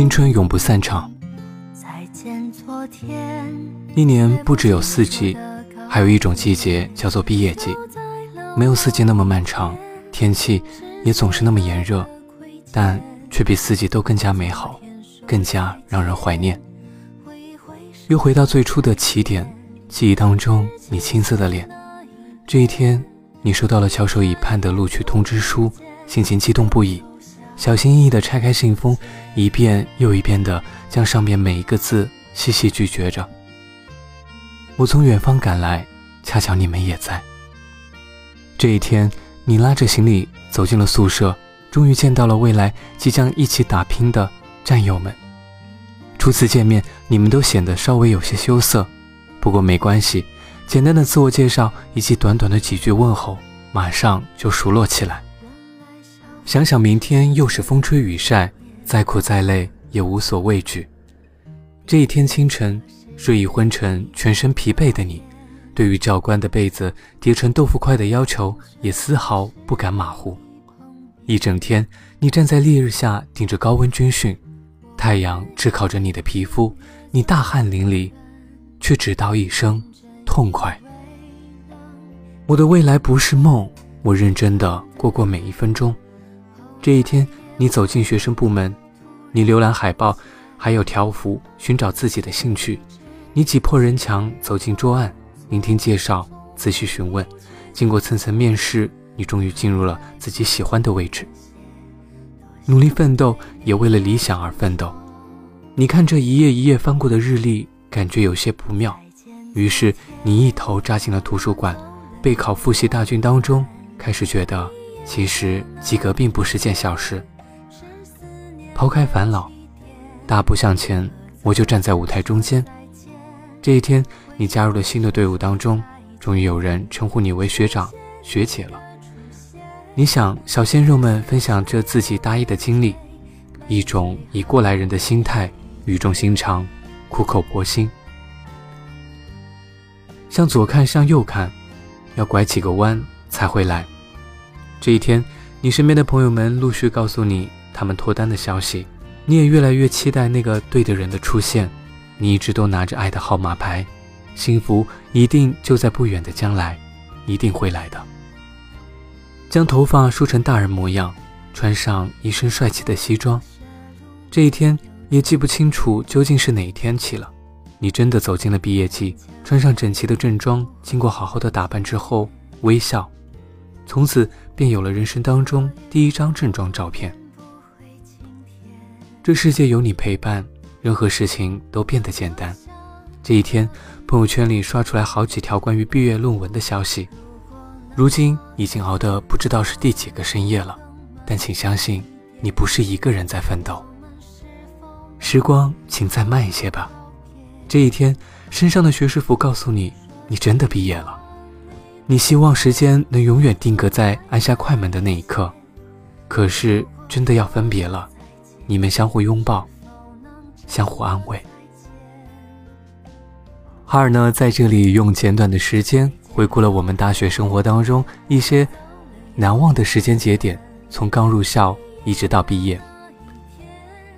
青春永不散场。再见，昨天一年不只有四季，还有一种季节叫做毕业季。没有四季那么漫长，天气也总是那么炎热，但却比四季都更加美好，更加让人怀念。又回到最初的起点，记忆当中你青涩的脸。这一天，你收到了翘首以盼的录取通知书，心情激动不已，小心翼翼地拆开信封，一遍又一遍地将上面每一个字细细咀嚼着。我从远方赶来，恰巧你们也在。这一天，你拉着行李走进了宿舍，终于见到了未来即将一起打拼的战友们。初次见面，你们都显得稍微有些羞涩，不过没关系，简单的自我介绍以及短短的几句问候，马上就熟络起来。想想明天又是风吹雨晒，再苦再累也无所畏惧。这一天清晨，睡意昏沉、全身疲惫的你，对于教官的被子叠成豆腐块的要求也丝毫不敢马虎。一整天，你站在烈日下顶着高温军训。太阳炙烤着你的皮肤，你大汗淋漓，却只道一声痛快。我的未来不是梦，我认真的过过每一分钟。这一天，你走进学生部门，你浏览海报，还有条幅，寻找自己的兴趣。你挤破人墙走进桌案，聆听介绍，仔细询问。经过层层面试，你终于进入了自己喜欢的位置。努力奋斗，也为了理想而奋斗。你看这一页一页翻过的日历，感觉有些不妙，于是你一头扎进了图书馆，备考复习大军当中，开始觉得其实及格并不是件小事。抛开烦恼，大步向前，我就站在舞台中间。这一天，你加入了新的队伍当中，终于有人称呼你为学长、学姐了。你想，小鲜肉们分享着自己大一的经历，一种以过来人的心态，语重心长，苦口婆心。向左看，向右看，要拐几个弯才会来。这一天，你身边的朋友们陆续告诉你他们脱单的消息，你也越来越期待那个对的人的出现。你一直都拿着爱的号码牌，幸福一定就在不远的将来，一定会来的。将头发梳成大人模样，穿上一身帅气的西装。这一天也记不清楚究竟是哪一天起了。你真的走进了毕业季，穿上整齐的正装，经过好好的打扮之后，微笑，从此便有了人生当中第一张正装照片。这世界有你陪伴，任何事情都变得简单。这一天，朋友圈里刷出来好几条关于毕业论文的消息。如今已经熬得不知道是第几个深夜了，但请相信，你不是一个人在奋斗。时光，请再慢一些吧。这一天，身上的学士服告诉你，你真的毕业了。你希望时间能永远定格在按下快门的那一刻，可是真的要分别了。你们相互拥抱，相互安慰。哈尔呢，在这里用简短的时间。回顾了我们大学生活当中一些难忘的时间节点，从刚入校一直到毕业，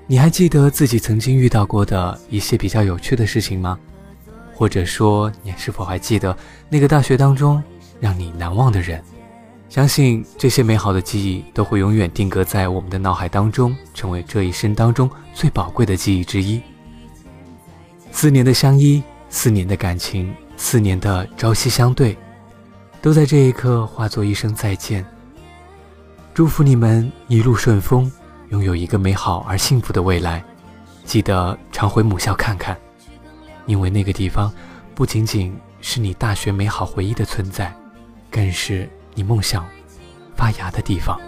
你还记得自己曾经遇到过的一些比较有趣的事情吗？或者说，你是否还记得那个大学当中让你难忘的人？相信这些美好的记忆都会永远定格在我们的脑海当中，成为这一生当中最宝贵的记忆之一。四年的相依，四年的感情。四年的朝夕相对，都在这一刻化作一声再见。祝福你们一路顺风，拥有一个美好而幸福的未来。记得常回母校看看，因为那个地方不仅仅是你大学美好回忆的存在，更是你梦想发芽的地方。